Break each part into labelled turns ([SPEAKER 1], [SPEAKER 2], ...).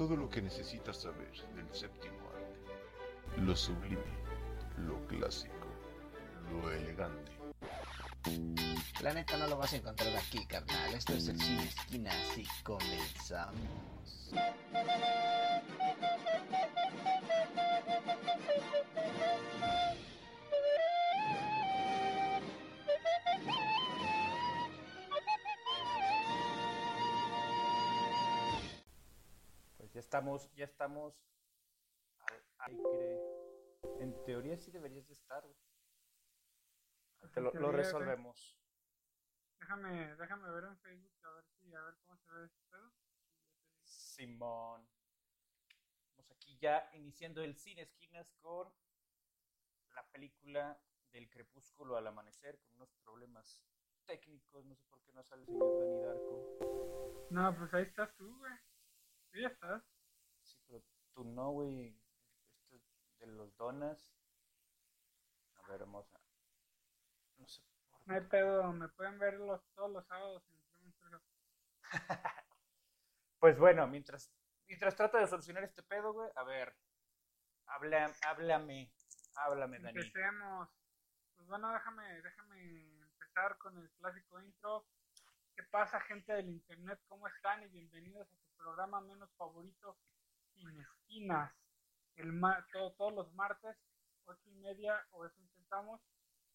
[SPEAKER 1] Todo lo que necesitas saber del séptimo arte. Lo sublime, lo clásico, lo elegante.
[SPEAKER 2] La neta no lo vas a encontrar aquí, carnal. Esto es el cine esquina, así comenzamos.
[SPEAKER 3] Ya estamos, ya estamos al aire. En teoría sí deberías de estar. Te lo, resolvemos.
[SPEAKER 4] Déjame, déjame ver en Facebook a ver si, a ver cómo se ve este pedo.
[SPEAKER 3] Simón. Estamos aquí ya iniciando el cine esquinas con la película del crepúsculo al amanecer con unos problemas técnicos. No sé por qué no sale el señor Dani Darko.
[SPEAKER 4] No, pues ahí estás tú, güey. Estás.
[SPEAKER 3] Sí, pero tú no, güey. Esto es de los donas. A ver, vamos a. No sé por
[SPEAKER 4] No hay pedo, me pueden ver los, todos los sábados en.
[SPEAKER 3] Pues bueno, mientras, mientras trata de solucionar este pedo, güey, a ver, habla, háblame, háblame, Dani.
[SPEAKER 4] Empecemos. Pues bueno, déjame, déjame empezar con el clásico intro. ¿Qué pasa, gente del internet? ¿Cómo están? Y bienvenidos a su programa menos favorito, Sin Esquinas. El ma- todo- todos los martes, ocho y media, o eso intentamos.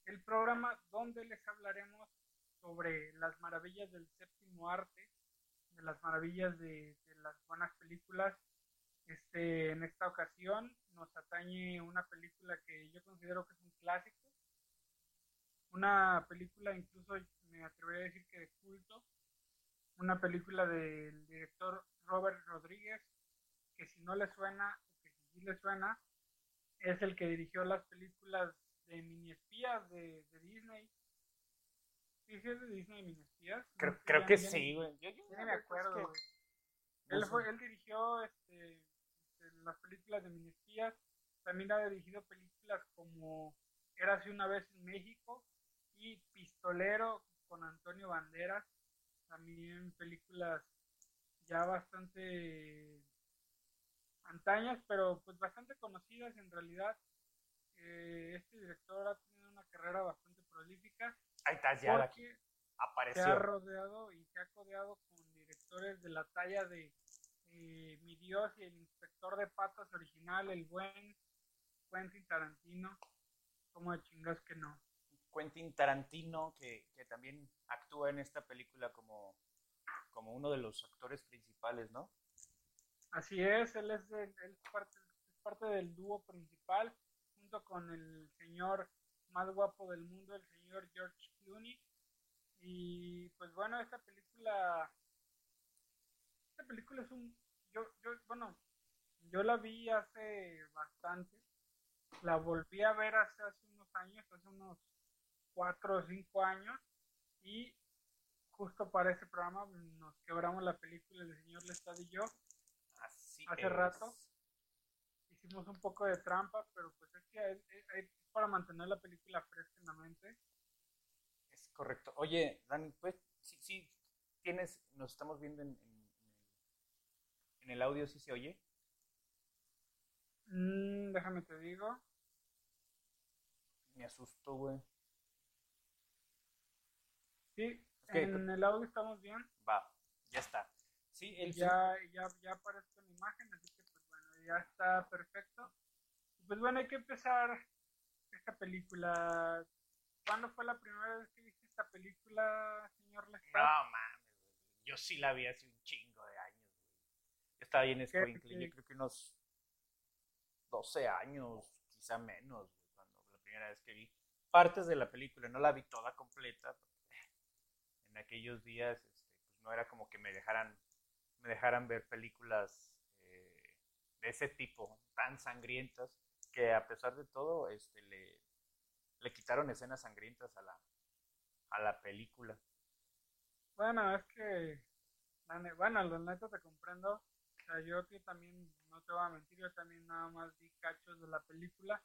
[SPEAKER 4] El programa donde les hablaremos sobre las maravillas del séptimo arte, de las maravillas de, de las buenas películas. Este, en esta ocasión nos atañe una película que yo considero que es un clásico, una película incluso me atrevería a decir que de culto, una película del director Robert Rodríguez, que si no le suena, o que si sí le suena, es el que dirigió las películas de mini espías de, de Disney. ¿Sí, sí es de Disney mini espías?
[SPEAKER 3] Creo,
[SPEAKER 4] No
[SPEAKER 3] creo que sí, güey. Yo, yo la
[SPEAKER 4] me
[SPEAKER 3] es
[SPEAKER 4] acuerdo.
[SPEAKER 3] que no
[SPEAKER 4] Él, fue, él dirigió este, este, las películas de mini espías, también ha dirigido películas como Érase una vez en México y Pistolero con Antonio Banderas, también películas ya bastante antañas, pero pues bastante conocidas en realidad. Eh, este director ha tenido una carrera bastante prolífica
[SPEAKER 3] Ahí estás ya,
[SPEAKER 4] porque se
[SPEAKER 3] apareció.
[SPEAKER 4] ha rodeado y se ha codeado con directores de la talla de eh, Mi Dios y el Inspector de Patas original, el buen Quentin Tarantino. Como de chingas que no.
[SPEAKER 3] Quentin Tarantino, que, que también actúa en esta película como, como uno de los actores principales, ¿no?
[SPEAKER 4] Así es, él es, él parte, es parte del dúo principal, junto con el señor más guapo del mundo, el señor George Clooney. Y pues bueno, esta película, esta película es un, yo, yo, bueno, yo la vi hace bastante, la volví a ver hace, hace unos años, hace unos cuatro o cinco años, y justo para ese programa nos quebramos la película el señor Lestat y yo,
[SPEAKER 3] Así
[SPEAKER 4] Hace
[SPEAKER 3] es.
[SPEAKER 4] rato. hicimos un poco de trampa, pero pues es que es, es- es para mantener la película fresca en la mente.
[SPEAKER 3] Es correcto. Oye, Dani, pues sí, sí, tienes, nos estamos viendo en, en- en el, en el audio, ¿sí se oye?
[SPEAKER 4] Mm, déjame te digo.
[SPEAKER 3] Me asustó, güey.
[SPEAKER 4] Sí, en el audio estamos bien.
[SPEAKER 3] Va, ya está. Sí, el
[SPEAKER 4] Ya, ya, ya aparezco en imagen, así que pues bueno, ya está perfecto. Pues bueno, hay que empezar esta película. ¿Cuándo fue la primera vez que viste esta película, señor Lestat?
[SPEAKER 3] No mames. Yo sí la vi hace un chingo de años. Yo estaba bien
[SPEAKER 4] qué?
[SPEAKER 3] yo creo que unos 12 años, quizá menos, cuando la primera vez que vi partes de la película. No la vi toda completa, en aquellos días este, pues no era como que me dejaran, me dejaran ver películas eh, de ese tipo, tan sangrientas, que a pesar de todo, este, le, le quitaron escenas sangrientas a la, a la película.
[SPEAKER 4] Bueno, es que, bueno, la neta te comprendo. O sea, yo que también, no te voy a mentir, yo también nada más vi cachos de la película.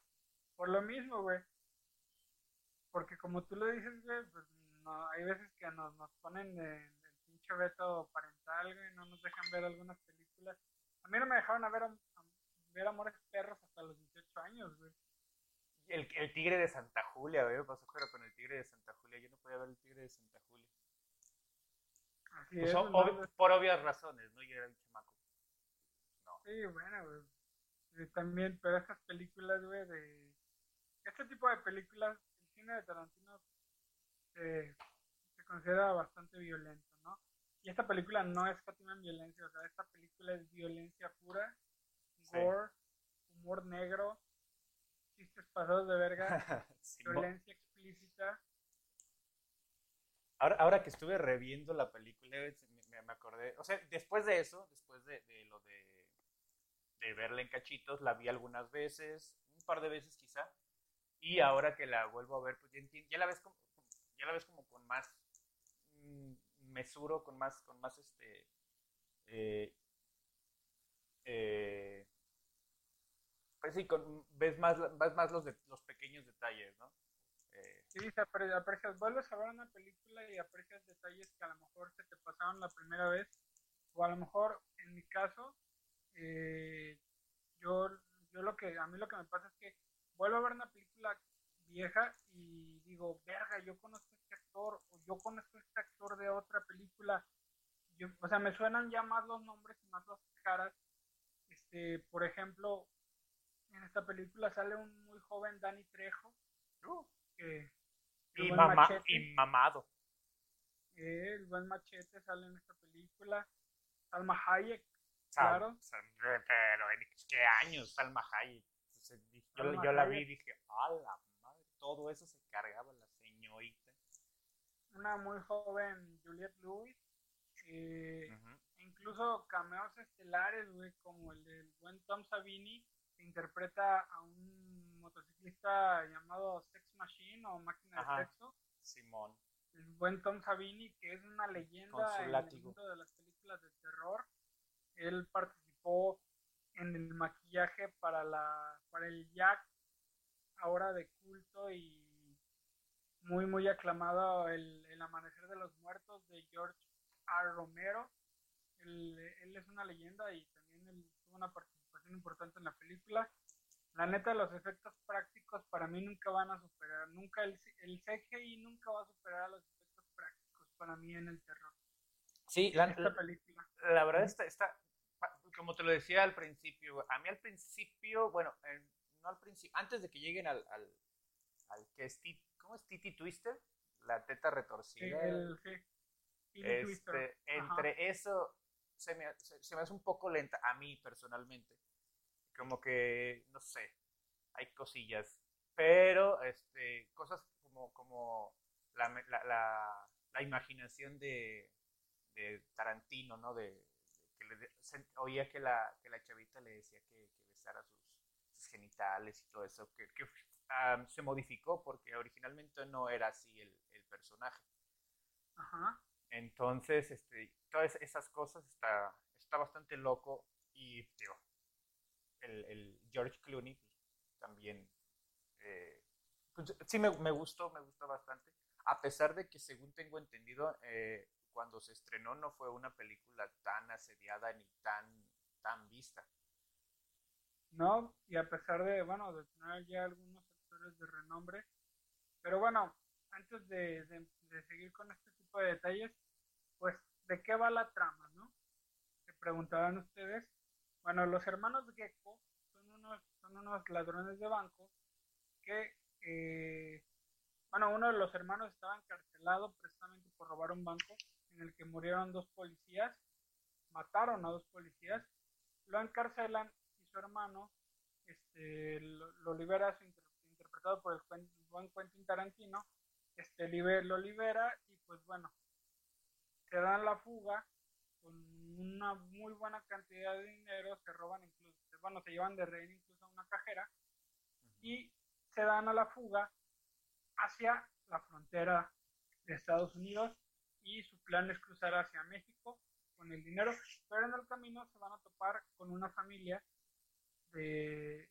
[SPEAKER 4] Por lo mismo, güey. Porque como tú lo dices, güey, pues no, hay veces que nos, nos ponen de, del pinche veto parental, güey, no nos dejan ver algunas películas. mí no me dejaron a ver, a, a ver Amores Perros hasta los 18 años, güey.
[SPEAKER 3] El, el tigre de Santa Julia, güey, me pasó pero con el tigre de Santa Julia. Yo no podía ver el tigre de Santa Julia.
[SPEAKER 4] Así
[SPEAKER 3] Pues,
[SPEAKER 4] es,
[SPEAKER 3] ob-
[SPEAKER 4] ¿no?
[SPEAKER 3] por obvias razones, ¿no? Yo era un chamaco.
[SPEAKER 4] Sí, bueno, güey. También, pero estas películas, güey, de... Este tipo de películas, el cine de Tarantino eh, se considera bastante violento, ¿no? Y esta película no es escatima en violencia, o sea, esta película es violencia pura,
[SPEAKER 3] Sí.
[SPEAKER 4] gore, humor negro, chistes pasados de verga, violencia explícita.
[SPEAKER 3] Ahora, ahora que estuve reviendo la película, eh, me, me- acordé, o sea, después de eso, después de, de lo de, de verla en cachitos, la vi algunas veces, un par de veces quizá, y ahora que la vuelvo a ver, pues ya, ya la ves como, ya la ves como con más mm, mesuro, con más, con más este, eh, eh, pues sí, con, ves más, ves más los, de, los pequeños detalles, ¿no? Eh,
[SPEAKER 4] Sí, aprecias, vuelves a ver una película y aprecias detalles que a lo mejor se te pasaron la primera vez, o a lo mejor, en mi caso, eh, yo, yo lo que, a mí lo que me pasa es que vuelvo a ver una película vieja y digo, verga, yo conozco a este actor, o yo conozco a este actor de otra película, yo, o sea, me suenan ya más los nombres y más las caras, este, por ejemplo, en esta película sale un muy joven Danny Trejo, que el
[SPEAKER 3] y,
[SPEAKER 4] Machete.
[SPEAKER 3] mamado.
[SPEAKER 4] Eh, el buen machete sale en esta película. Salma Hayek,
[SPEAKER 3] Sal-
[SPEAKER 4] Claro.
[SPEAKER 3] sal- pero en qué años, Salma Hayek. Yo,
[SPEAKER 4] Salma
[SPEAKER 3] yo la vi y dije, a la madre, todo eso se cargaba la señorita.
[SPEAKER 4] una muy joven Juliette Lewis. eh, incluso cameos estelares, güey, como el del buen Tom Savini, que interpreta a un motociclista llamado Sex Machine o Máquina
[SPEAKER 3] Ajá.
[SPEAKER 4] de Sexo.
[SPEAKER 3] Simón.
[SPEAKER 4] El buen Tom Savini, que es una leyenda en el mundo de las películas de terror. Él participó en el maquillaje para la para el Jack, ahora de culto y muy muy aclamado el, el Amanecer de los Muertos de George R. Romero. Él, él es una leyenda y también él tuvo una participación importante en la película. La neta, los efectos prácticos para mí nunca van a superar, nunca el, el CGI nunca va a superar a los efectos prácticos para mí en el terror.
[SPEAKER 3] Sí, la,
[SPEAKER 4] Esta película.
[SPEAKER 3] la verdad está, está, como te lo decía al principio, a mí al principio, bueno, eh, no al principio, antes de que lleguen al, al, al que es, Ti- ¿cómo es Titi Twister? La teta retorcida.
[SPEAKER 4] el.
[SPEAKER 3] Este, entre eso se me, se, se me hace un poco lenta a mí personalmente. Como que, no sé, hay cosillas. Pero este, cosas como, como la, me- la, la, la imaginación de, de Tarantino, ¿no? De, de que le de- se- oía que la, que la chavita le decía que, que besara sus genitales y todo eso, que, que ah, se modificó porque originalmente no era así el, el personaje.
[SPEAKER 4] Ajá.
[SPEAKER 3] Entonces, este, todas esas cosas está, está bastante loco y el, el George Clooney también eh, pues, sí me, me gustó, me gustó bastante, a pesar de que según tengo entendido, eh, cuando se estrenó no fue una película tan asediada ni tan, tan vista.
[SPEAKER 4] No, y a pesar de, bueno, de tener ya algunos actores de renombre. Pero bueno, antes de, de, seguir con este tipo de detalles, pues, ¿de qué va la trama, no? Se preguntaban ustedes. Bueno, los hermanos Gecko son unos, son unos ladrones de banco que, eh, bueno, uno de los hermanos estaba encarcelado precisamente por robar un banco en el que murieron dos policías, mataron a dos policías, lo encarcelan su hermano este, lo, lo libera, su inter- interpretado por el buen Quentin Tarantino, este, liber- lo libera y pues bueno, se dan la fuga con una muy buena cantidad de dinero, se roban incluso, bueno, se llevan de rehén incluso a una cajera y se dan a la fuga hacia la frontera de Estados Unidos y su plan es cruzar hacia México con el dinero, pero en el camino se van a topar con una familia de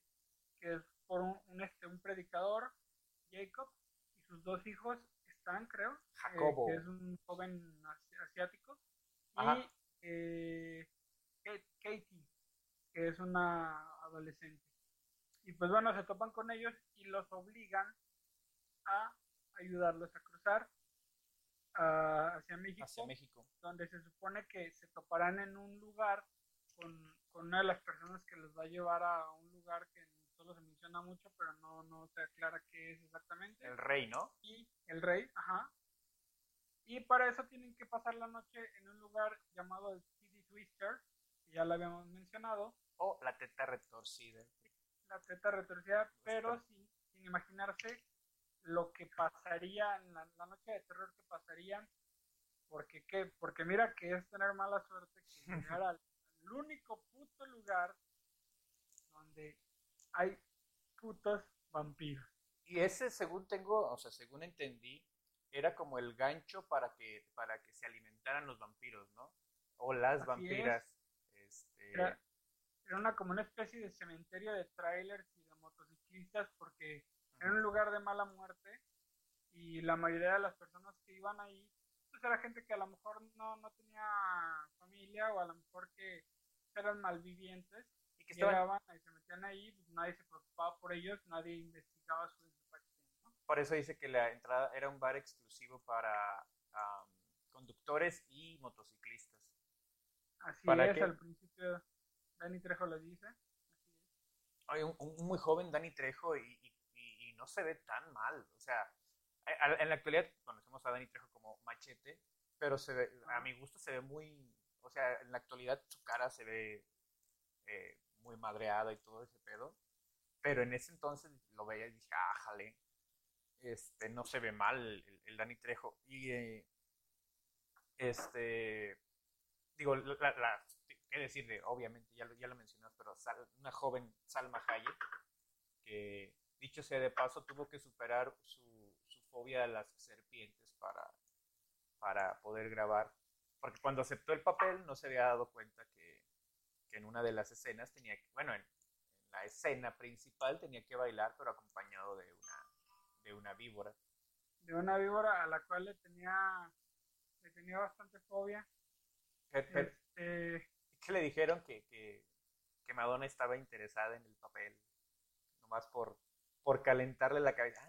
[SPEAKER 4] que es por un, un, este, un predicador, Jacob, y sus dos hijos están, creo, eh,
[SPEAKER 3] Jacobo.
[SPEAKER 4] que es un joven asi- asiático,
[SPEAKER 3] Ajá.
[SPEAKER 4] y eh, Katie, que es una adolescente. Y pues bueno, se topan con ellos y los obligan a ayudarlos a cruzar ah, hacia México,
[SPEAKER 3] Hacia México.
[SPEAKER 4] donde se supone que se toparán en un lugar con, con una de las personas que los va a llevar a un lugar que solo se menciona mucho, pero no, no se aclara qué es exactamente.
[SPEAKER 3] El rey, ¿no?
[SPEAKER 4] y el rey, ajá. Y para eso tienen que pasar la noche en un lugar llamado el City Twister, que ya lo habíamos mencionado,
[SPEAKER 3] O la teta retorcida.
[SPEAKER 4] la teta retorcida, pero sin, sin imaginarse lo que pasaría en la, la noche de terror que pasaría, porque qué, porque mira que es tener mala suerte que llegar al, al único puto lugar donde hay putos vampiros.
[SPEAKER 3] Y ese, según tengo, o sea, según entendí, era como el gancho para que, para que se alimentaran los vampiros, ¿no? O las
[SPEAKER 4] Así
[SPEAKER 3] vampiras. Este,
[SPEAKER 4] Era, era una como una especie de cementerio de trailers y de motociclistas porque era un lugar de mala muerte y la mayoría de las personas que iban ahí pues era gente que a lo mejor no, no tenía familia o a lo mejor que eran malvivientes
[SPEAKER 3] y que estaban,
[SPEAKER 4] llegaban y se metían ahí pues nadie se preocupaba por ellos nadie investigaba su desaparición ¿no?
[SPEAKER 3] por eso dice que la entrada era un bar exclusivo para conductores y motociclistas.
[SPEAKER 4] así
[SPEAKER 3] ¿Para
[SPEAKER 4] es al principio Dani Trejo lo dice así es.
[SPEAKER 3] Hay un, un muy joven Dani Trejo y, y- y- y no se ve tan mal. O sea, en la actualidad conocemos a Dani Trejo como machete, pero se ve, a mi gusto se ve muy, o sea, en la actualidad su cara se ve eh, muy madreada y todo ese pedo. Pero en ese entonces lo veía y dije, ah, jale, este, no se ve mal el, el Dani Trejo. Y eh, este, digo, qué decir de, obviamente, ya lo, ya lo mencionas, pero una joven Salma Hayek, que dicho sea de paso, tuvo que superar su, su fobia a las serpientes para, para poder grabar, porque cuando aceptó el papel no se había dado cuenta que, que en una de las escenas tenía que, bueno, en, en la escena principal tenía que bailar, pero acompañado de una, de una víbora.
[SPEAKER 4] de una víbora a la cual le tenía le tenía bastante fobia
[SPEAKER 3] Pe- pe-
[SPEAKER 4] este
[SPEAKER 3] que le dijeron que, que, que Madonna estaba interesada en el papel, nomás por, por calentarle la cabeza.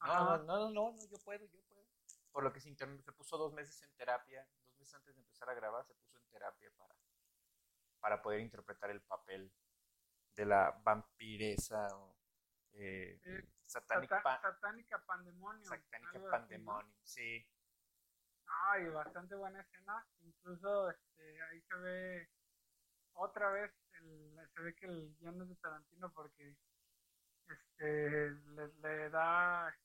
[SPEAKER 3] Ah, no, no, no, no, no, yo puedo, yo puedo. Por lo que se, inter- se puso dos meses en terapia, antes de empezar a grabar, se puso en terapia para, para poder interpretar el papel de la vampiresa o eh,
[SPEAKER 4] Eh, sata-
[SPEAKER 3] pa-
[SPEAKER 4] satánica pandemonio
[SPEAKER 3] satánica pandemonium, sí.
[SPEAKER 4] Ay, bastante buena escena. Incluso este, ahí se ve otra vez, el, se ve que el guion es de Tarantino porque este, le, le da, este,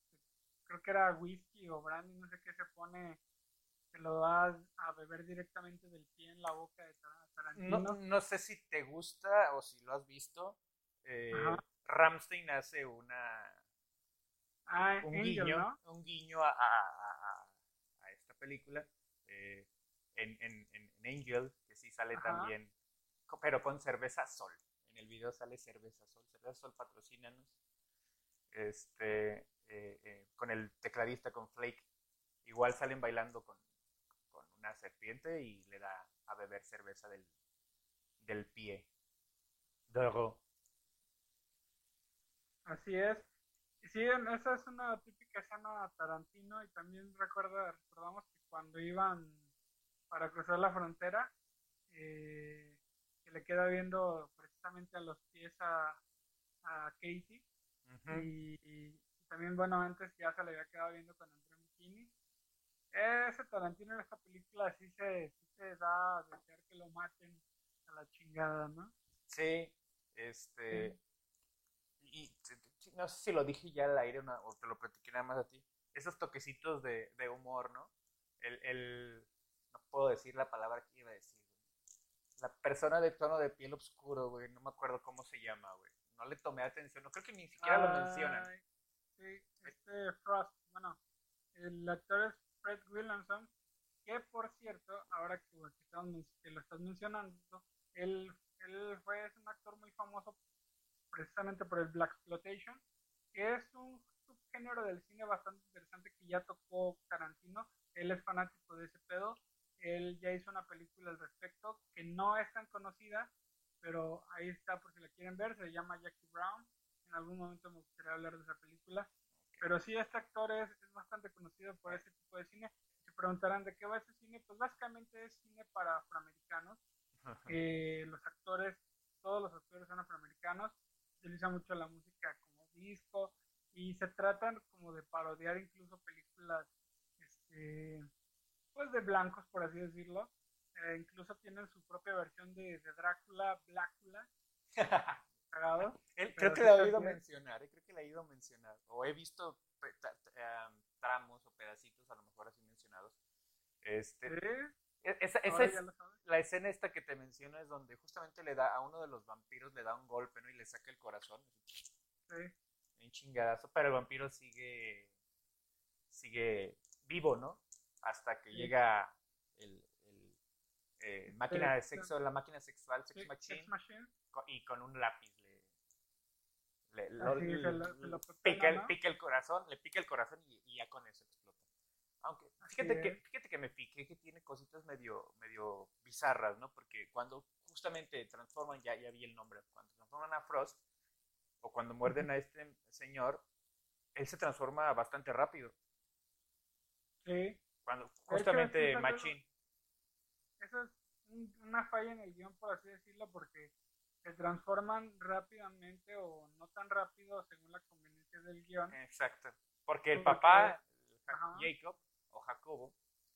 [SPEAKER 4] creo que era whisky o brandy, no sé qué se pone, se lo da a beber directamente del pie en la boca de Tar- Tarantino.
[SPEAKER 3] No, no sé si te gusta o si lo has visto. eh. Ramstein hace una
[SPEAKER 4] ah,
[SPEAKER 3] un
[SPEAKER 4] Angel,
[SPEAKER 3] guiño,
[SPEAKER 4] ¿no?
[SPEAKER 3] un guiño a, a- a- a esta película eh, en, en- en- Angel, que sí sale
[SPEAKER 4] Ajá.
[SPEAKER 3] también, pero con cerveza Sol. En el video sale cerveza Sol, cerveza Sol patrocínanos. Este, eh, eh, con el tecladista, con Flake, igual salen bailando con una serpiente y le da a beber cerveza del, del pie. Doro.
[SPEAKER 4] Así es. Y Sí, esa es una típica escena Tarantino y también recuerda, recordamos que cuando iban para cruzar la frontera, eh, que le queda viendo precisamente a los pies a, a Katie y, y también, bueno, antes ya se le había quedado viendo con Andrea Mukini. Ese Tarantino en esta película sí se, sí se da a desear que lo maten a la chingada, ¿no?
[SPEAKER 3] Sí, este. Y no sé si lo dije ya al aire una- o te lo platiqué nada más a ti. Esos toquecitos de, de humor, ¿no? El, el. No puedo decir la palabra que iba a decir. güey. La persona de tono de piel oscuro, güey. No me acuerdo cómo se llama, güey. No le tomé atención. No creo que ni siquiera lo mencionan.
[SPEAKER 4] Ay, Sí, este Frost, bueno, el actor es Fred Williamson, que por cierto, ahora que, que lo estás mencionando, él, fue un actor muy famoso precisamente por el Black Exploitation, que es un subgénero del cine bastante interesante que ya tocó Tarantino. Él es fanático de ese pedo. Él ya hizo una película al respecto que no es tan conocida, pero ahí está por si la quieren ver, se llama Jackie Brown. En algún momento me gustaría hablar de esa película. Pero sí, este actor es, es bastante conocido por ese tipo de cine. Se preguntarán de qué va ese cine, pues básicamente es cine para afroamericanos. Eh, los actores, todos los actores son afroamericanos, utiliza mucho la música como disco y se tratan como de parodiar incluso películas este, pues de blancos, por así decirlo. Eh, incluso tienen su propia versión de, de Drácula, Blácula. Cagado.
[SPEAKER 3] Él-
[SPEAKER 4] Pero
[SPEAKER 3] creo que la he oído mencionar, eh, creo que la he oído mencionar. O he visto tramos o pedacitos, a lo mejor así mencionados. Este,
[SPEAKER 4] Sí,
[SPEAKER 3] e- esa, esa es la escena esta que te menciono, es donde justamente le da a uno de los vampiros, le da un golpe, ¿no? Y le saca el corazón.
[SPEAKER 4] Sí.
[SPEAKER 3] Un chingadazo, pero el vampiro sigue, sigue vivo, ¿no? Hasta que
[SPEAKER 4] Sí.
[SPEAKER 3] llega el, el, eh, máquina de sexo, la máquina sexual, Sex Machine,
[SPEAKER 4] Sex Machine.
[SPEAKER 3] co- y con un lápiz le, lo-
[SPEAKER 4] Así, se lo- se lo
[SPEAKER 3] pica, el, pica el corazón, le pica el corazón y, y ya con eso explota. Aunque
[SPEAKER 4] Así
[SPEAKER 3] fíjate que,
[SPEAKER 4] es.
[SPEAKER 3] fíjate que me piqué que tiene cositas medio, medio bizarras, ¿no? Porque cuando justamente transforman, ya, ya vi el nombre, cuando transforman a Frost, o cuando muerden a este señor, él se transforma bastante rápido.
[SPEAKER 4] Sí.
[SPEAKER 3] Cuando justamente
[SPEAKER 4] eso-
[SPEAKER 3] Machine.
[SPEAKER 4] Eso es un- una falla en el guion, por así decirlo, porque se transforman rápidamente o no tan rápido según la conveniencia del guion.
[SPEAKER 3] Exacto. Porque el papá. Jacob o Jacobo,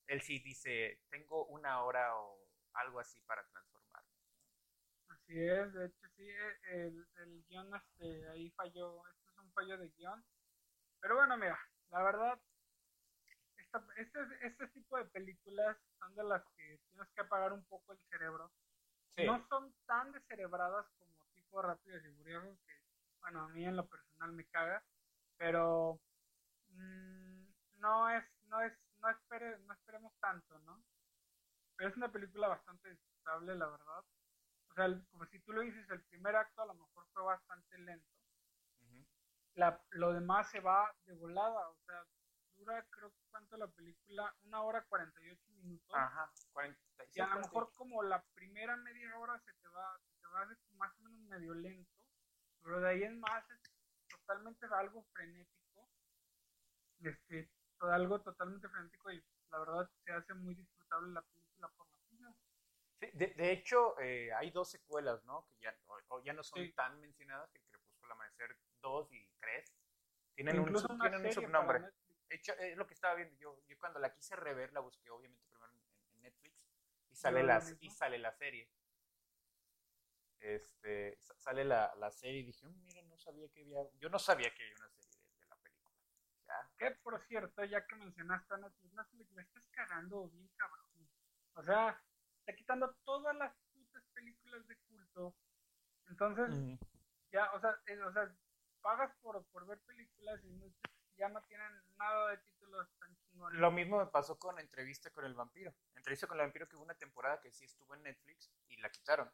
[SPEAKER 3] él sí dice, tengo una hora o algo así para transformarme.
[SPEAKER 4] Así es, de hecho sí, eh, el, el guion este, ahí falló, esto es un fallo de guion. Pero bueno, mira, la verdad, esta- este, este tipo de películas son de las que tienes que apagar un poco el cerebro.
[SPEAKER 3] Sí.
[SPEAKER 4] No son tan descerebradas como tipo Rápidos y Furiosos, que bueno, a mí en lo personal me caga, pero mm, no es, no es, no espere, no esperemos tanto, ¿no? Pero es una película bastante disfrutable, la verdad. O sea, el- como si tú lo dices, el primer acto a lo mejor fue bastante lento.
[SPEAKER 3] Ujú.
[SPEAKER 4] La, lo demás se va de volada, o sea, dura creo que cuánto la película, una hora 48 minutos.
[SPEAKER 3] Ajá, 45.
[SPEAKER 4] Y a lo mejor como la primera media hora se te va, se te va a hacer más o menos medio lento, pero de ahí en más es totalmente algo frenético, este, algo totalmente frenético y la verdad se hace muy disfrutable la película por la misma.
[SPEAKER 3] Sí, de, de hecho, eh, hay dos secuelas, ¿no? Que ya, o, o ya no son
[SPEAKER 4] Sí.
[SPEAKER 3] tan mencionadas, que el Crepúsculo Amanecer 2 y 3 tienen, un, tienen un subnombre. Hecho, es lo que estaba viendo. Yo, yo cuando la quise rever, la busqué obviamente primero en, en Netflix y sale, la, y sale la serie. Este, sa- sale la, la serie y dije, "Mm, mira, no sabía que había, yo no sabía que había una serie de, de la película. Ya,
[SPEAKER 4] Que por cierto, ya que mencionaste a Netflix, Netflix la estás cagando bien cabrón. O sea, está quitando todas las putas películas de culto. Entonces, ya, o sea, eh, o sea, pagas por, por ver películas y no- ya no tienen nada de títulos tan chingones.
[SPEAKER 3] Lo mismo me pasó con Entrevista con el Vampiro. Entrevista con el Vampiro que hubo una temporada que sí estuvo en Netflix y la quitaron.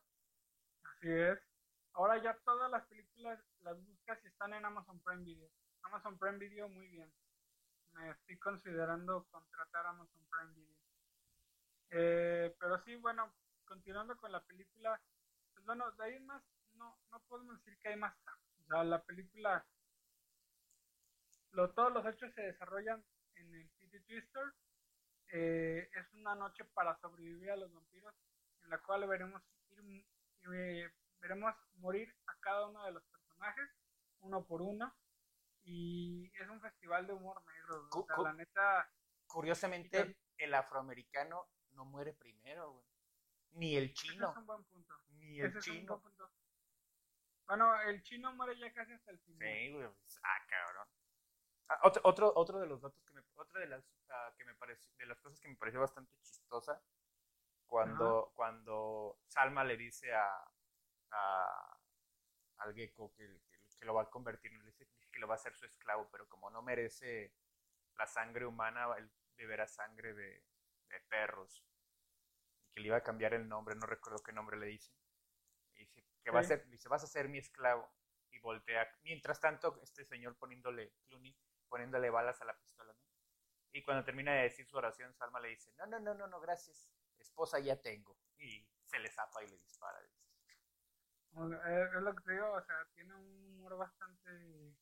[SPEAKER 4] Así es. Ahora ya todas las películas las buscas y están en Amazon Prime Video. Amazon Prime Video, muy bien. Me estoy considerando contratar Amazon Prime Video. Eh, pero sí, bueno, continuando con la película, pues bueno, de ahí más, no, no podemos decir que hay más. O sea, la película, lo, todos los hechos se desarrollan en el City Twister. Eh, es una noche para sobrevivir a los vampiros, en la cual veremos ir eh, veremos morir a cada uno de los personajes, uno por uno, y es un festival de humor negro, o sea, la neta,
[SPEAKER 3] Curiosamente, el afroamericano no muere primero, güey. Ni el
[SPEAKER 4] ese
[SPEAKER 3] chino.
[SPEAKER 4] es un buen punto.
[SPEAKER 3] Ni el
[SPEAKER 4] Ese
[SPEAKER 3] chino.
[SPEAKER 4] Bueno, el chino muere ya casi hasta el final.
[SPEAKER 3] Sí, güey. Ah, cabrón. Ah, otro, otro, otro de los datos que me, otra de las ah, que me pareció, de las cosas que me pareció bastante chistosa, cuando, cuando Salma le dice a, a al gecko que, que, que lo va a convertir, le dice que lo va a hacer su esclavo, pero como no merece la sangre humana, él beberá sangre de, de perros. Y que le iba a cambiar el nombre, no recuerdo qué nombre le dice. Y dice que va a
[SPEAKER 4] Sí.
[SPEAKER 3] ser, dice, vas a ser mi esclavo. Y voltea. Mientras tanto, este señor poniéndole, Clooney, poniéndole balas a la pistola, ¿no? Y cuando termina de decir su oración, Salma le dice, no, no, no, no, no, gracias. Esposa ya tengo. Y se le zapa y le dispara.
[SPEAKER 4] sea, Es, lo que te digo, o sea, tiene un humor bastante,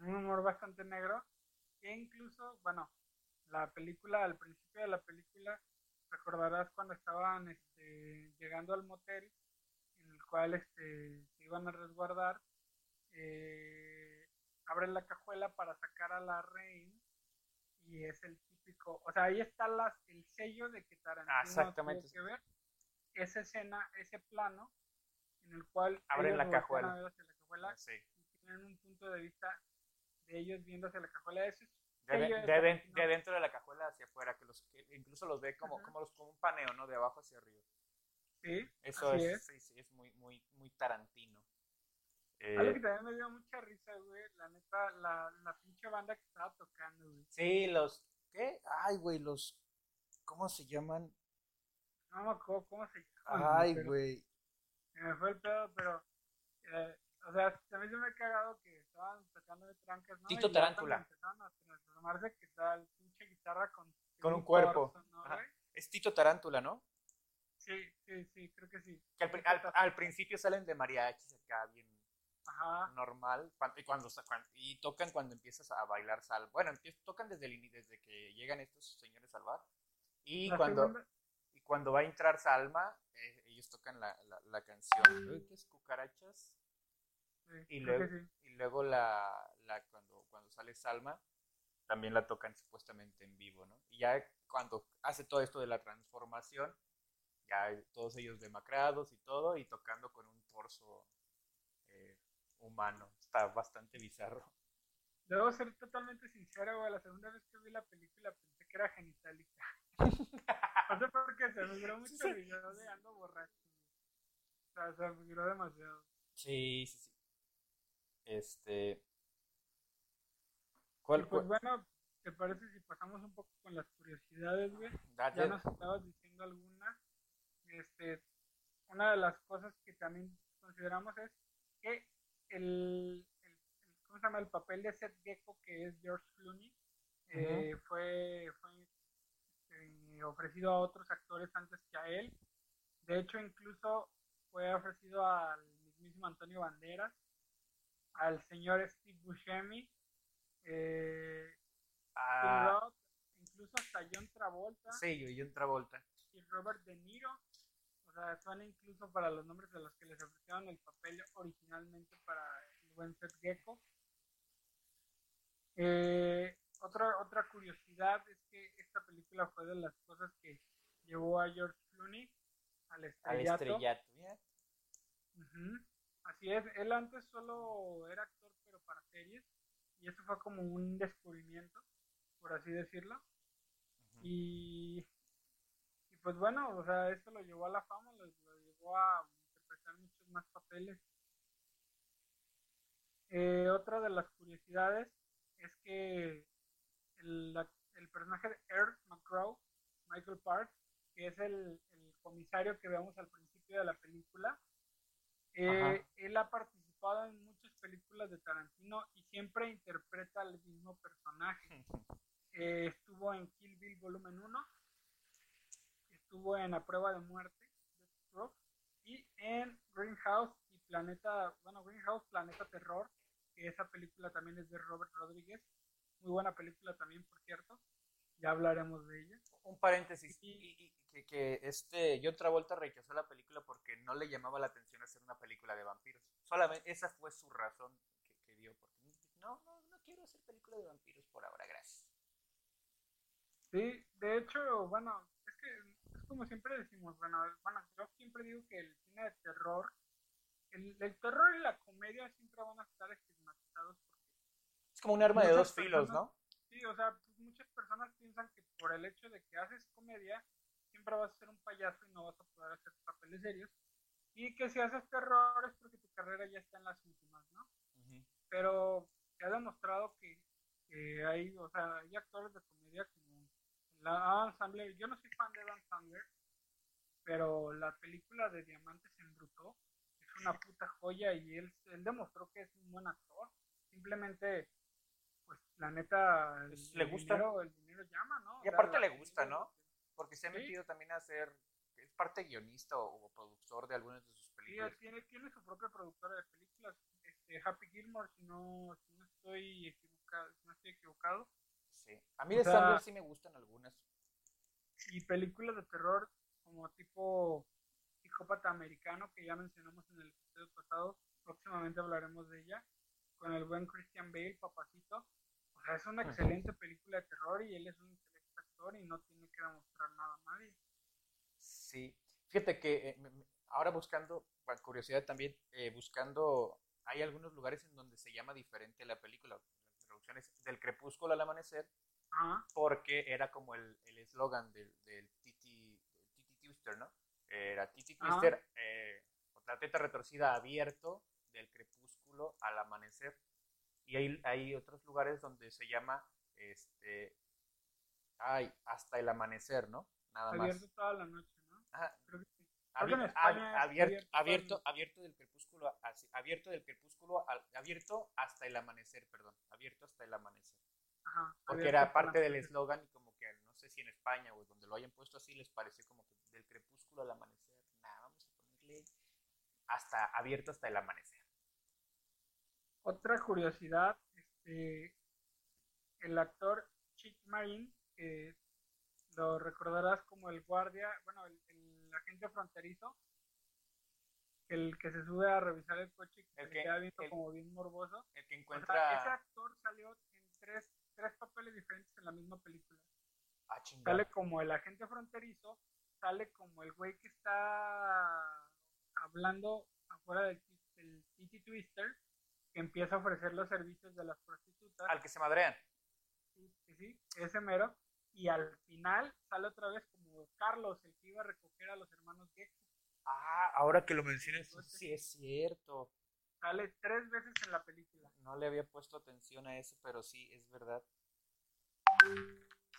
[SPEAKER 4] un humor bastante negro, que incluso, bueno, la película, al principio de la película, recordarás cuando estaban este, llegando al motel, en el cual este, se iban a resguardar, eh, abren la cajuela para sacar a la reina y es el típico, o sea, ahí está las, el sello de que Tarantino
[SPEAKER 3] Ah, exactamente.
[SPEAKER 4] tuvo que ver esa escena, ese plano en el cual
[SPEAKER 3] Abren la cajuela.
[SPEAKER 4] la
[SPEAKER 3] Sí.
[SPEAKER 4] y tienen un punto de vista de ellos viendo hacia la cajuela. Eso es
[SPEAKER 3] De, dentro de la cajuela hacia afuera, que los que incluso los ve como,
[SPEAKER 4] Ajá.
[SPEAKER 3] como, los, como un paneo, ¿no? De abajo hacia arriba.
[SPEAKER 4] Sí,
[SPEAKER 3] Eso es,
[SPEAKER 4] es.
[SPEAKER 3] Sí, sí, es muy, muy, muy Tarantino. Eh,
[SPEAKER 4] Algo que también me dio mucha risa, güey, la neta, la, la pinche banda que estaba tocando, güey.
[SPEAKER 3] sí, los. ¿Qué? Ay, güey, los. ¿Cómo se llaman?
[SPEAKER 4] No me acuerdo cómo se llama.
[SPEAKER 3] Ay,
[SPEAKER 4] pero
[SPEAKER 3] güey.
[SPEAKER 4] Se me fue el pedo, pero, eh, o sea, también se me ha cagado que estaban tocando de trancas, ¿no?
[SPEAKER 3] Tito
[SPEAKER 4] Y
[SPEAKER 3] Tarántula.
[SPEAKER 4] cuando Empezaron a transformarse que tal pinche guitarra con,
[SPEAKER 3] Con un cuerpo.
[SPEAKER 4] ¿no?
[SPEAKER 3] Es Tito Tarántula, ¿no?
[SPEAKER 4] Sí, sí, sí, creo que sí.
[SPEAKER 3] Que al, al- al principio salen de mariachis acá, bien
[SPEAKER 4] Ajá.
[SPEAKER 3] normal. Y, cuando, y tocan cuando empiezas a bailar salva. Bueno, empie- tocan desde, el, desde que llegan estos señores al bar. Y
[SPEAKER 4] La
[SPEAKER 3] cuando,
[SPEAKER 4] segunda-
[SPEAKER 3] y cuando va a entrar Salma, eh, ellos tocan la, la, la canción. Uy, ¿Qué es? Cucarachas.
[SPEAKER 4] sí,
[SPEAKER 3] Y luego,
[SPEAKER 4] sí.
[SPEAKER 3] y luego la, la cuando, cuando sale Salma, también la tocan supuestamente en vivo, ¿no? Y ya cuando hace todo esto de la transformación, ya todos ellos demacrados y todo, y tocando con un torso humano. Está bastante bizarro.
[SPEAKER 4] Debo ser totalmente sincero, güey. La segunda vez que vi la película pensé que era genitalica. no sé por qué se me mucho el video de ando borracho. O sea, se me demasiado.
[SPEAKER 3] Sí, sí, sí. Este.
[SPEAKER 4] Y
[SPEAKER 3] ¿Cuál,
[SPEAKER 4] pues
[SPEAKER 3] cuál?
[SPEAKER 4] bueno, ¿te parece si pasamos un poco con las curiosidades, güey?
[SPEAKER 3] Date.
[SPEAKER 4] Ya nos estabas diciendo algunas. Este, una de las cosas que también consideramos es que el, el- ¿cómo se llama? El papel de Seth Gecko, que es George Clooney, eh, fue, fue este, ofrecido a otros actores antes que a él. De hecho, incluso fue ofrecido al mismísimo Antonio Banderas, al señor Steve Buscemi, eh,
[SPEAKER 3] Ah,
[SPEAKER 4] incluso hasta John Travolta
[SPEAKER 3] sí, un Travolta.
[SPEAKER 4] y Robert De Niro. Sea, son incluso para los nombres de los que les ofrecieron el papel originalmente para el buen Seth Gecko. Eh, otra, otra curiosidad es que esta película fue de las cosas que llevó a George Clooney al
[SPEAKER 3] Al
[SPEAKER 4] estrellato.
[SPEAKER 3] estrellato. Mira.
[SPEAKER 4] Ujú. Así es, él antes solo era actor, pero para series, y eso fue como un descubrimiento, por así decirlo.
[SPEAKER 3] Ujú.
[SPEAKER 4] Y, y pues bueno, o sea, eso lo llevó a la fama, lo, lo llevó a interpretar muchos más papeles. Eh, otra de las curiosidades es que el, la- el personaje de Earl McGraw, Michael Park, que es el, el comisario que vemos al principio de la película, eh, él ha participado en muchas películas de Tarantino y siempre interpreta al mismo personaje. Eh, estuvo en Kill Bill Volumen 1, estuvo en A Prueba de Muerte, y en Greenhouse y Planeta, bueno, Greenhouse, Planeta Terror, que esa película también es de Robert Rodríguez, muy buena película también, por cierto, ya hablaremos de ella.
[SPEAKER 3] Un paréntesis.
[SPEAKER 4] Y-
[SPEAKER 3] Y, y- que, que este John Travolta rechazó la película porque no le llamaba la atención hacer una película de vampiros. Solamente esa fue su razón que, que dio. Porque no, no, no quiero hacer película de vampiros por ahora, gracias.
[SPEAKER 4] Sí, de hecho, bueno, como siempre decimos, bueno, bueno, yo siempre digo que el cine de terror, el, el terror y la comedia siempre van a estar estigmatizados porque
[SPEAKER 3] Es como un arma de dos filos,
[SPEAKER 4] personas-
[SPEAKER 3] ¿no?
[SPEAKER 4] Sí, o sea, pues muchas personas piensan que por el hecho de que haces comedia, siempre vas a ser un payaso y no vas a poder hacer papeles serios. Y que si haces terror es porque tu carrera ya está en las últimas, ¿no?
[SPEAKER 3] Ujú.
[SPEAKER 4] Pero se ha demostrado que, que hay, o sea, hay actores de comedia como la Adam Sandler. Yo no soy fan de Adam Sandler, pero la película de Diamantes en Bruto es una puta joya y él, él demostró que es un buen actor. Simplemente, pues la neta, el,
[SPEAKER 3] Pues, le
[SPEAKER 4] el
[SPEAKER 3] gusta.
[SPEAKER 4] dinero, el dinero llama, ¿no?
[SPEAKER 3] Y aparte le gusta, ¿no? Porque se ha
[SPEAKER 4] Sí.
[SPEAKER 3] metido también a hacer, es parte guionista o, productor de algunas de sus películas películas.
[SPEAKER 4] tiene, tiene su propia productora de películas, este, Happy Gilmore, si no, si no estoy equivocado, si no estoy equivocado.
[SPEAKER 3] Sí. A mí
[SPEAKER 4] O
[SPEAKER 3] de
[SPEAKER 4] sea-
[SPEAKER 3] Sandler sí me gustan algunas.
[SPEAKER 4] Y películas de terror como tipo psicópata americano, que ya mencionamos en el episodio pasado, próximamente hablaremos de ella, con el buen Christian Bale, papacito. O sea, es una excelente película de terror y él es un excelente actor y no tiene que demostrar nada a nadie.
[SPEAKER 3] Sí. Fíjate que eh, ahora buscando, por curiosidad también, eh, buscando, hay algunos lugares en donde se llama diferente la película. Del crepúsculo al amanecer, porque era como el el eslogan del, del Titi, del Titi Twister, ¿no? Era Titi. Twister, eh, con la teta retorcida abierto del crepúsculo al amanecer. Y hay, hay otros lugares donde se llama, este, ay, hasta el amanecer, ¿no? Nada más.
[SPEAKER 4] abierto toda la noche, ¿no?
[SPEAKER 3] Ajá,
[SPEAKER 4] Creo que
[SPEAKER 3] abierto,
[SPEAKER 4] abierto todo
[SPEAKER 3] abierto,
[SPEAKER 4] el-
[SPEAKER 3] abierto del crepúsculo, así, abierto del crepúsculo, abierto hasta el amanecer, perdón, abierto hasta el amanecer.
[SPEAKER 4] Ajá,
[SPEAKER 3] Porque era parte del eslogan y como que no sé si en España o donde lo hayan puesto así les pareció como que del crepúsculo al amanecer. Nada, vamos a ponerle hasta abierto hasta el amanecer.
[SPEAKER 4] Otra curiosidad, este, el actor Chick Marine, que lo recordarás como el guardia, bueno, el, el agente fronterizo, el que se sube a revisar el coche y que
[SPEAKER 3] El
[SPEAKER 4] se
[SPEAKER 3] que-
[SPEAKER 4] queda viendo
[SPEAKER 3] el-
[SPEAKER 4] como bien morboso.
[SPEAKER 3] El que
[SPEAKER 4] O sea,
[SPEAKER 3] encuentra
[SPEAKER 4] ese actor salió en tres, tres papeles diferentes en la misma película.
[SPEAKER 3] ah.
[SPEAKER 4] Sale como el agente fronterizo, sale como el güey que está hablando afuera del, del Titi Twister, que empieza a ofrecer los servicios de las prostitutas.
[SPEAKER 3] al que se madrean.
[SPEAKER 4] Sí, sí, sí, ese mero. Y al final sale otra vez como Carlos, el que iba a recoger a los hermanos Gecko.
[SPEAKER 3] Ah, ahora que lo mencionas, sí es cierto.
[SPEAKER 4] Sale tres veces en la película.
[SPEAKER 3] No le había puesto atención a eso, pero sí, es verdad.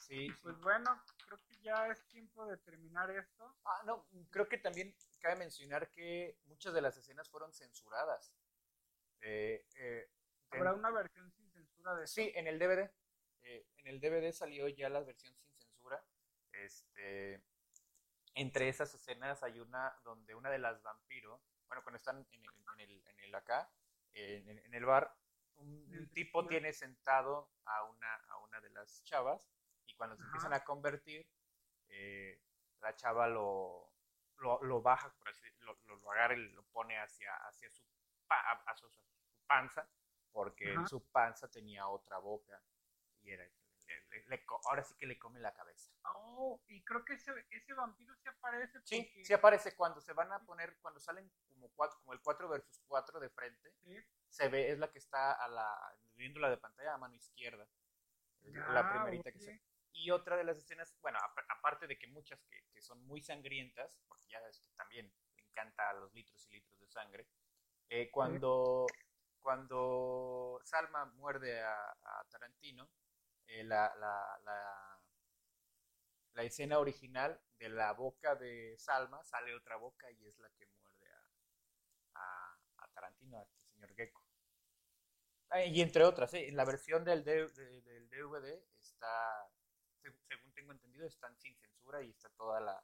[SPEAKER 3] Sí,
[SPEAKER 4] pues bueno, creo que ya es tiempo de terminar esto.
[SPEAKER 3] Ah, no, creo que también cabe mencionar que muchas de las escenas fueron censuradas. Eh, eh, en-
[SPEAKER 4] Habrá una versión sin censura de
[SPEAKER 3] sí, en el DVD. Eh, en el DVD salió ya la versión sin censura. Este, entre esas escenas hay una donde una de las vampiros, bueno, cuando están en el, en el, en el acá, en, el- en el bar, un, tipo tiene sentado a una, a una de las chavas y cuando se empiezan a convertir, eh, la chava lo, lo, lo baja, por así, lo, lo, agarra y lo pone hacia, hacia su, pa- a- a su, panza, porque en su panza tenía otra boca le- le- ahora sí que le come la cabeza.
[SPEAKER 4] Oh, y creo que ese, ese vampiro se aparece
[SPEAKER 3] Sí,
[SPEAKER 4] porque
[SPEAKER 3] sí aparece cuando se van a poner, cuando salen como cuatro, como el 4 versus 4 de frente,
[SPEAKER 4] Sí.
[SPEAKER 3] se ve, es la que está a la, viéndola de pantalla a mano izquierda. La primerita que se. Y otra de las escenas, bueno, apa- aparte de que muchas que, que son muy sangrientas, porque ya es que también encanta los litros y litros de sangre, eh, cuando, cuando Salma muerde a, a Tarantino, eh, la, la, la, la escena original de la boca de Salma sale otra boca y es la que muerde a, a, Tarantino, a este señor Gecko. Ah, Y entre otras, ¿eh? en la versión del, DVD está, seg- según tengo entendido, están sin censura y está toda la,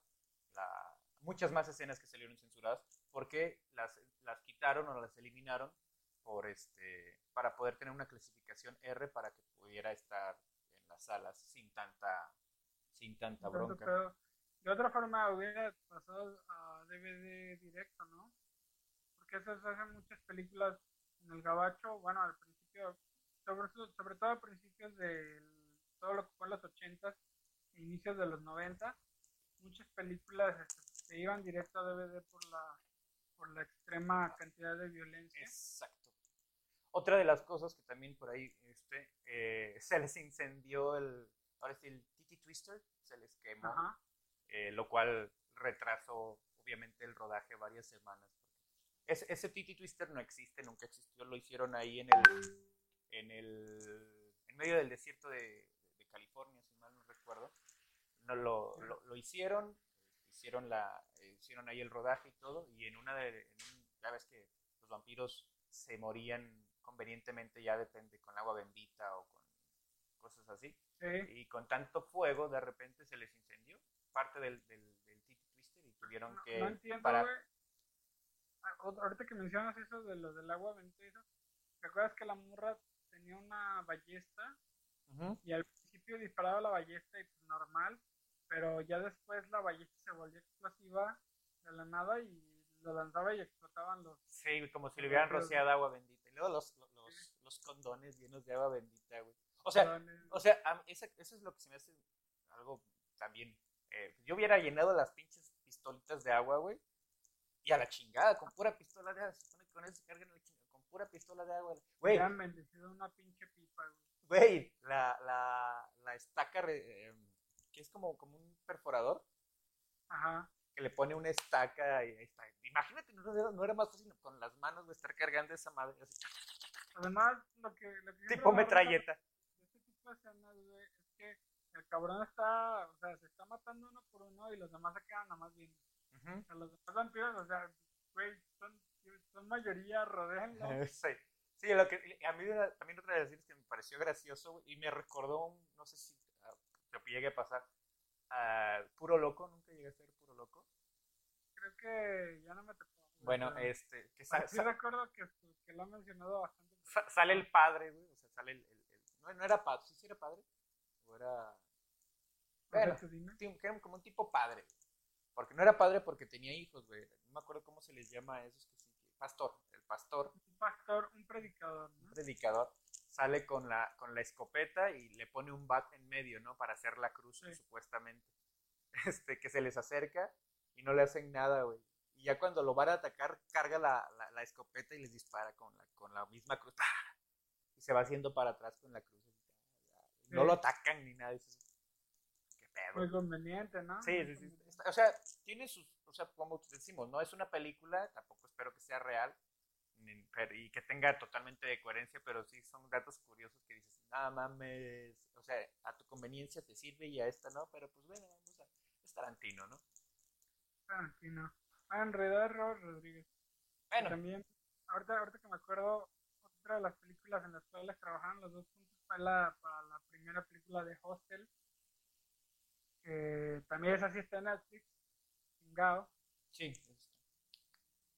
[SPEAKER 3] la- muchas más escenas que salieron censuradas porque las, las quitaron o las eliminaron por este para poder tener una clasificación R para que pudiera estar las salas sin tanta sin tanta bronca.
[SPEAKER 4] pedo. De otra forma hubiera pasado a DVD directo, ¿no? Porque eso se hacen muchas películas en el gabacho, bueno, al principio, sobre, todo- sobre todo a principios de todo lo que fue los 80s, inicios de los 90, muchas películas este, se iban directo a DVD por la por la extrema cantidad de violencia.
[SPEAKER 3] Exacto. Otra de las cosas que también por ahí este, eh, se les incendió el, ahora sí, el Titi Twister, se les quemó, eh, lo cual retrasó obviamente el rodaje varias semanas. Ese, ese Titi Twister no existe, nunca existió, lo hicieron ahí en el, en el, en medio del desierto de, de California, si mal no recuerdo. No lo, lo, lo hicieron, hicieron la, hicieron ahí el rodaje y todo, y en una de, en un- ya ves que los vampiros se morían convenientemente, ya depende, con agua bendita o con cosas así,
[SPEAKER 4] Sí.
[SPEAKER 3] y con tanto fuego de repente se les incendió parte del, del, del Twister y tuvieron
[SPEAKER 4] No,
[SPEAKER 3] que
[SPEAKER 4] no entiendo. Ah, ahorita que mencionas eso de lo del agua bendita ¿te acuerdas que la morra tenía una ballesta y al principio disparaba la ballesta y pues normal, pero ya después la ballesta se volvió explosiva de la nada y lo lanzaba y explotaban los...
[SPEAKER 3] Sí, como si le hubieran rociado agua bendita. Luego los, los, condones llenos de agua bendita, güey. O sea, o sea, esa- eso es lo que se me hace algo también. eh, yo hubiera llenado las pinches pistolitas de agua, güey. Y a la chingada, con pura pistola de agua. Se supone que con eso se cargan la chingada. Con pura pistola de agua. Güey,
[SPEAKER 4] Hubieran bendecido una pinche pipa, güey.
[SPEAKER 3] güey, la, la, la estaca, re- eh, que es como, como un perforador,
[SPEAKER 4] Ajá.
[SPEAKER 3] Que le pone una estaca y ahí está. Imagínate, no era, no era más fácil con las manos, güey, estar cargando esa madre así,
[SPEAKER 4] Además, lo que... Lo que
[SPEAKER 3] tipo metralleta.
[SPEAKER 4] de este tipo de escenas, güey, es que el cabrón está, o sea, se está matando uno por uno y los demás se quedan nada más viendo.
[SPEAKER 3] Ujú.
[SPEAKER 4] O sea, los demás vampiros, o sea, güey, son, son mayoría, rodéenlo.
[SPEAKER 3] Sí, sí, lo que a mí también otra de las cosas que me pareció gracioso y me recordó, un- no sé si te llegue a pasar, a Puro Loco, nunca llegué a ser Puro Loco.
[SPEAKER 4] Creo que ya no me tocó.
[SPEAKER 3] Bueno,
[SPEAKER 4] pero
[SPEAKER 3] este, que sa-
[SPEAKER 4] Sí
[SPEAKER 3] sa-
[SPEAKER 4] recuerdo que, que lo ha mencionado bastante.
[SPEAKER 3] sa- sale el padre, güey, o sea, sale el, el- el- no, no era padre, ¿sí, sí era padre? O era,
[SPEAKER 4] Bueno,
[SPEAKER 3] era como un tipo padre, porque no era padre porque tenía hijos, güey, no me acuerdo cómo se les llama a esos que sí, que- pastor, el pastor,
[SPEAKER 4] Un pastor, un predicador, ¿no?
[SPEAKER 3] predicador sale con la, con la escopeta y le pone un bat en medio, ¿no? Para hacer la cruz,
[SPEAKER 4] Sí.
[SPEAKER 3] supuestamente. Este, que se les acerca y no le hacen nada, güey. Y ya cuando lo van a atacar, carga la, la, la escopeta y les dispara con la, con la misma cruz. Y se va haciendo para atrás con la cruz. No lo atacan ni nada. dices, Qué pedo.
[SPEAKER 4] Muy conveniente, ¿no?
[SPEAKER 3] Sí, sí, sí. O sea, tiene sus, o sea, como decimos, no es una película, tampoco espero que sea real y que tenga totalmente de coherencia, pero sí son datos curiosos que dices, nada mames, o sea, a tu conveniencia te sirve y a esta no, pero pues bueno, vamos a, es Tarantino, ¿no?
[SPEAKER 4] Tarantino. Ah, en realidad es Robert Rodríguez.
[SPEAKER 3] Bueno,
[SPEAKER 4] También, ahorita, ahorita que me acuerdo, otra de las películas en las cuales trabajaron los dos juntos fue la, para la primera película de Hostel. Que también esa sí está en Netflix, chingado.
[SPEAKER 3] sí,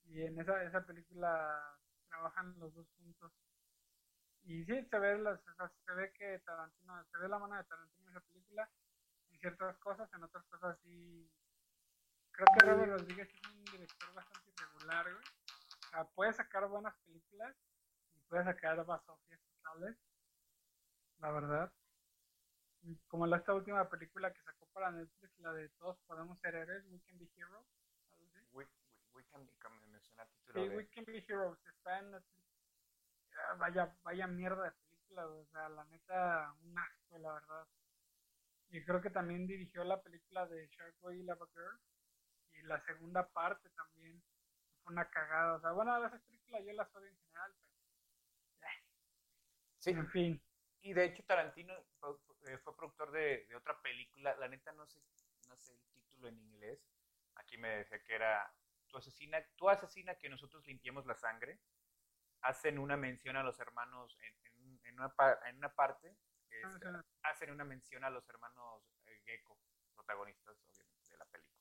[SPEAKER 4] Y en esa, esa película trabajan los dos juntos. Y sí, se ve, las, se ve que Tarantino, se ve la mano de Tarantino en esa película, en ciertas cosas, en otras cosas sí. Creo que Robert Rodríguez es un director bastante irregular, güey. O sea, puede sacar buenas películas y puede sacar basofias totales, la verdad. Como la esta última película que sacó para Netflix, la de Todos Podemos Ser Héroes, We Can Be Heroes.
[SPEAKER 3] We, can become, menciona el título
[SPEAKER 4] Sí,
[SPEAKER 3] de...
[SPEAKER 4] We Can Be Heroes está en Netflix. Ah, Vaya, vaya mierda de película, o sea, la neta, un asco, la verdad. Y creo que también dirigió la película de Shark Boy y Lava Girl. Y la segunda parte también fue una cagada. O sea, bueno, esas películas yo las odio en general, pero
[SPEAKER 3] Sí,
[SPEAKER 4] en fin.
[SPEAKER 3] y de hecho Tarantino fue, eh, fue productor de, de otra película, la neta no sé, no sé el título en inglés, aquí me decía que era Asesina, tu asesina que nosotros limpiemos la sangre, hacen una mención a los hermanos en, en- en una, pa- en una parte, este,
[SPEAKER 4] Menciona-
[SPEAKER 3] hacen una mención a los hermanos eh, Gecko, protagonistas obviamente de la película.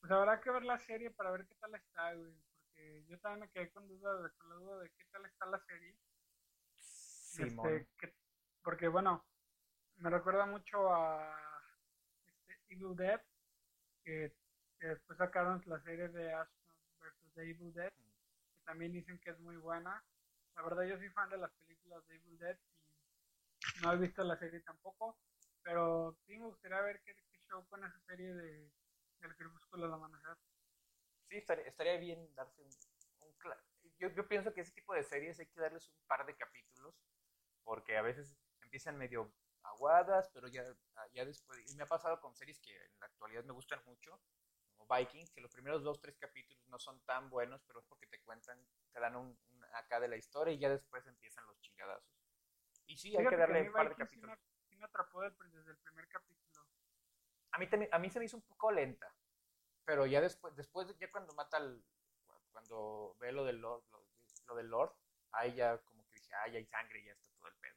[SPEAKER 4] Pues habrá que ver la serie para ver qué tal está, güey. Porque yo también me quedé con, duda de, con la duda de qué tal está la serie.
[SPEAKER 3] Simón.
[SPEAKER 4] Este, que- porque bueno, me recuerda mucho a este, Evil Dead, que, que después sacaron la serie de Ash vs. The Evil Dead, que también dicen que es muy buena. La verdad yo soy fan de las películas de Evil Dead y no he visto la serie tampoco, pero sí me gustaría ver qué, qué show con esa serie de del crepúsculo al amanecer.
[SPEAKER 3] Sí, estaría, estaría bien darse un, un yo, yo pienso que ese tipo de series hay que darles un par de capítulos, porque a veces empiezan medio aguadas, pero ya, ya después, y me ha pasado con series que en la actualidad me gustan mucho, como Vikings, que los primeros dos, tres capítulos no son tan buenos, pero es porque te cuentan, te dan un, un acá de la historia y ya después empiezan los chingadazos. Y sí, hay que darle un par de
[SPEAKER 4] sí
[SPEAKER 3] capítulos.
[SPEAKER 4] me- sí me atrapó del- desde el primer capítulo.
[SPEAKER 3] A mí, también, a mí se me hizo un poco lenta, pero ya después, después ya cuando mata al, cuando ve lo del Lord, lo, lo del Lord, ahí ya como que dije, ay, hay sangre y ya está todo el pedo.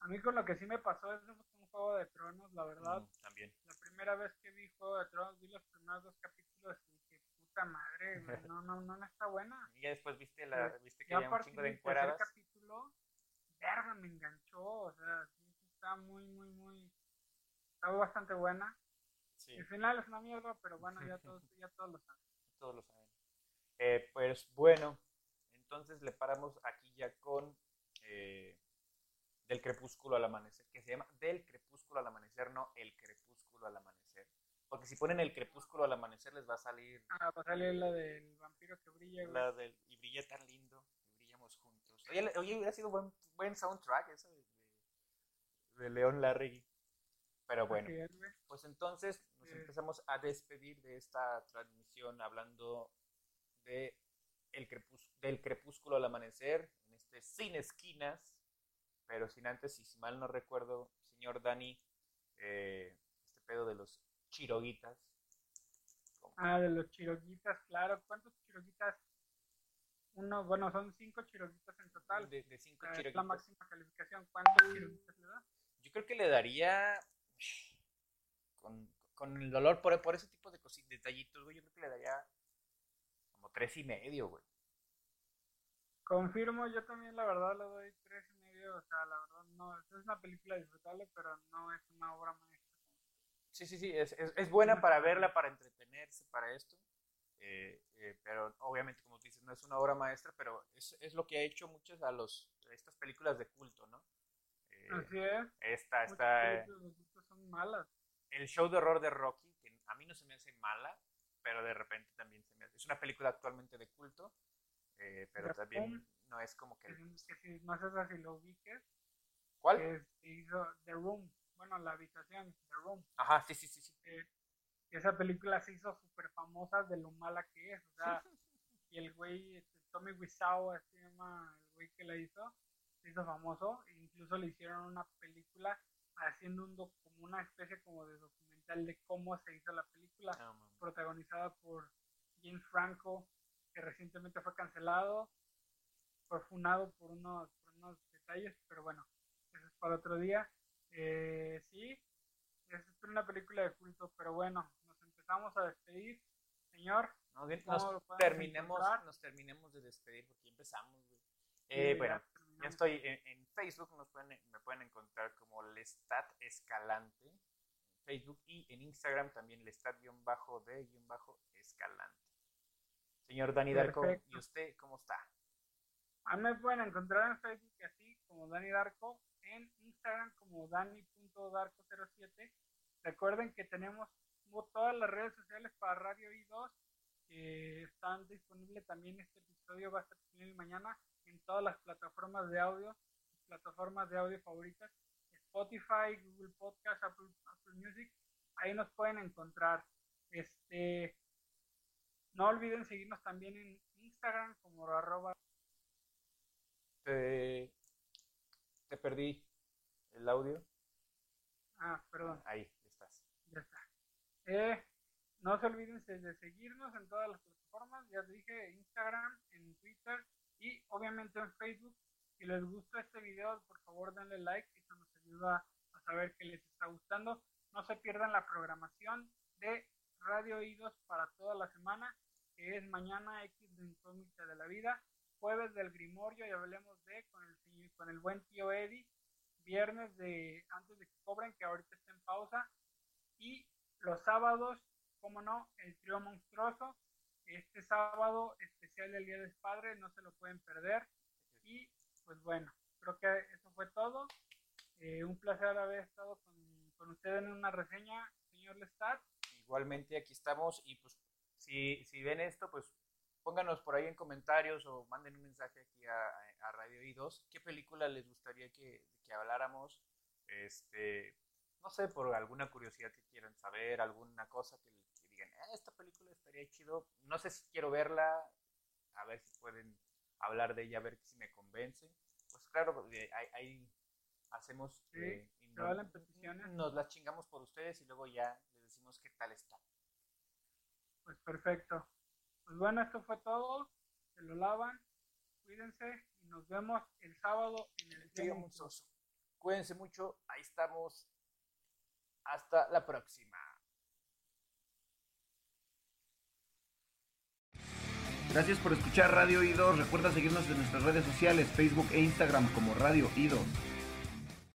[SPEAKER 4] A mí con lo que sí me pasó es un juego de tronos, la verdad.
[SPEAKER 3] Mm, también.
[SPEAKER 4] Primera vez que vi Juego de Tronos, vi los primeros dos capítulos y dije, puta madre, güey, no, no, no, no está buena.
[SPEAKER 3] Y ya después viste, la,
[SPEAKER 4] Sí.
[SPEAKER 3] viste que
[SPEAKER 4] Ya
[SPEAKER 3] había un chingo de encueradas.
[SPEAKER 4] capítulo, verga, me enganchó, o sea, sí, sí está muy, muy, muy, está bastante buena.
[SPEAKER 3] Sí,
[SPEAKER 4] El final es una mierda, pero bueno, ya todos, ya todos lo saben.
[SPEAKER 3] todos lo saben. Eh, pues bueno, entonces le paramos aquí ya con eh, Del crepúsculo al amanecer, que se llama Del crepúsculo al amanecer, no El crepúsculo al amanecer. Porque si ponen El crepúsculo al amanecer les va a salir
[SPEAKER 4] Ah, va a salir la del vampiro que brilla, güey.
[SPEAKER 3] la del Y brilla tan lindo, y brillamos juntos. Oye, oye, hubiera sido buen, buen soundtrack eso de, de- de León Larregui. Pero bueno.
[SPEAKER 4] Es.
[SPEAKER 3] Pues entonces nos
[SPEAKER 4] Eh.
[SPEAKER 3] empezamos a despedir de esta transmisión hablando de el crepús- del crepúsculo al amanecer en este sin esquinas, pero sin antes, y si mal no recuerdo, señor Dani, eh, pedo de los chiroguitas.
[SPEAKER 4] Ah, de los chiroguitas, claro. ¿Cuántos chiroguitas? Uno, bueno, son cinco chiroguitas en total.
[SPEAKER 3] de, de cinco
[SPEAKER 4] es la máxima calificación. ¿Cuántos chiroguitas le da?
[SPEAKER 3] Yo creo que le daría con, con el dolor por, por ese tipo de cositas, detallitos, güey, yo creo que le daría como tres y medio, güey.
[SPEAKER 4] Confirmo, yo también la verdad le doy tres y medio. O sea, la verdad no, es una película disfrutable, pero no es una obra maestra.
[SPEAKER 3] Sí, sí, sí, es, es, es buena para verla, para entretenerse, para esto. eh, eh, pero obviamente, como tú dices, no es una obra maestra, pero es, es lo que ha hecho muchas a los estas películas de culto, ¿no? Eh,
[SPEAKER 4] Así es.
[SPEAKER 3] esta, esta,
[SPEAKER 4] son malas.
[SPEAKER 3] el show de horror de Rocky, que a mí no se me hace mala, pero de repente también se me hace. Es una película actualmente de culto, pero también no es como que.
[SPEAKER 4] Que, si- no sé si lo ubiques,
[SPEAKER 3] ¿Cuál?
[SPEAKER 4] que hizo The Room. Bueno, la habitación, The Room.
[SPEAKER 3] Ajá, sí, sí, sí. sí.
[SPEAKER 4] que esa película se hizo súper famosa de lo mala que es, o sea, y el güey, este, Tommy Wiseau, así se llama el güey que la hizo, se hizo famoso, e incluso le hicieron una película haciendo un doc- como una especie como de documental de cómo se hizo la película,
[SPEAKER 3] mames.
[SPEAKER 4] protagonizada por James Franco, que recientemente fue cancelado, fue funado por unos, por unos detalles, pero bueno, eso es para otro día. Eh, sí, es una película de culto, pero bueno, nos empezamos a despedir. Señor,
[SPEAKER 3] Nos, bien-
[SPEAKER 4] ¿Cómo
[SPEAKER 3] nos terminemos,
[SPEAKER 4] encontrar?
[SPEAKER 3] nos terminemos de despedir porque empezamos, güey. Eh, bueno, ya estoy en, en Facebook, nos pueden, me pueden encontrar como Lestat Escalante en Facebook y en Instagram también Lestat-de-escalante. Señor Dani Darko,
[SPEAKER 4] Perfecto.
[SPEAKER 3] ¿y usted cómo está?
[SPEAKER 4] A mí me pueden encontrar en Facebook así como Dani Darko, en Instagram como Dani.darko07. Recuerden que tenemos todas las redes sociales para Radio I2 que están disponibles también. Este episodio va a estar disponible mañana en todas las plataformas de audio, plataformas de audio favoritas, Spotify, Google Podcast, Apple, Apple Music. Ahí nos pueden encontrar. Este, no olviden seguirnos también en Instagram como arroba
[SPEAKER 3] te perdí el audio.
[SPEAKER 4] Ah, perdón,
[SPEAKER 3] Ahí estás.
[SPEAKER 4] ya está. Eh, no se olviden de seguirnos en todas las plataformas, ya les dije, Instagram, en Twitter y obviamente en Facebook. Si les gustó este video, por favor denle like, eso nos ayuda a saber que les está gustando. No se pierdan la programación de Radio Idos para toda la semana, que es mañana X de Incógnita de la Vida, jueves del Grimorio y hablemos de con el, con el buen tío Eddie, viernes de antes de que cobren, que ahorita está en pausa, y los sábados, como no, el trío monstruoso. Este sábado especial del Día del Padre, no se lo pueden perder. Y pues bueno, creo que eso fue todo. Eh, un placer haber estado con, con ustedes en una reseña, señor Lestat.
[SPEAKER 3] Igualmente aquí estamos y pues si, si ven esto, pues pónganos por ahí en comentarios o manden un mensaje aquí a, a Radio I2. ¿Qué película les gustaría que, que habláramos? Este, no sé, por alguna curiosidad que quieran saber, alguna cosa que, que digan, "Ah, esta película estaría chido. No sé si quiero verla, a ver si pueden hablar de ella, a ver si me convence. Pues claro, eh, ahí, hacemos
[SPEAKER 4] Sí,
[SPEAKER 3] eh, y
[SPEAKER 4] peticiones.
[SPEAKER 3] nos las chingamos por ustedes y luego ya les decimos qué tal está.
[SPEAKER 4] Pues perfecto. Pues bueno, esto fue todo. Se lo lavan. Cuídense y nos vemos el sábado en el monstruoso.
[SPEAKER 3] monstruoso. Cuídense mucho, ahí estamos. Hasta la próxima.
[SPEAKER 5] Gracias por escuchar Radio Idos. Recuerda seguirnos en nuestras redes sociales, Facebook e Instagram como Radio Idos.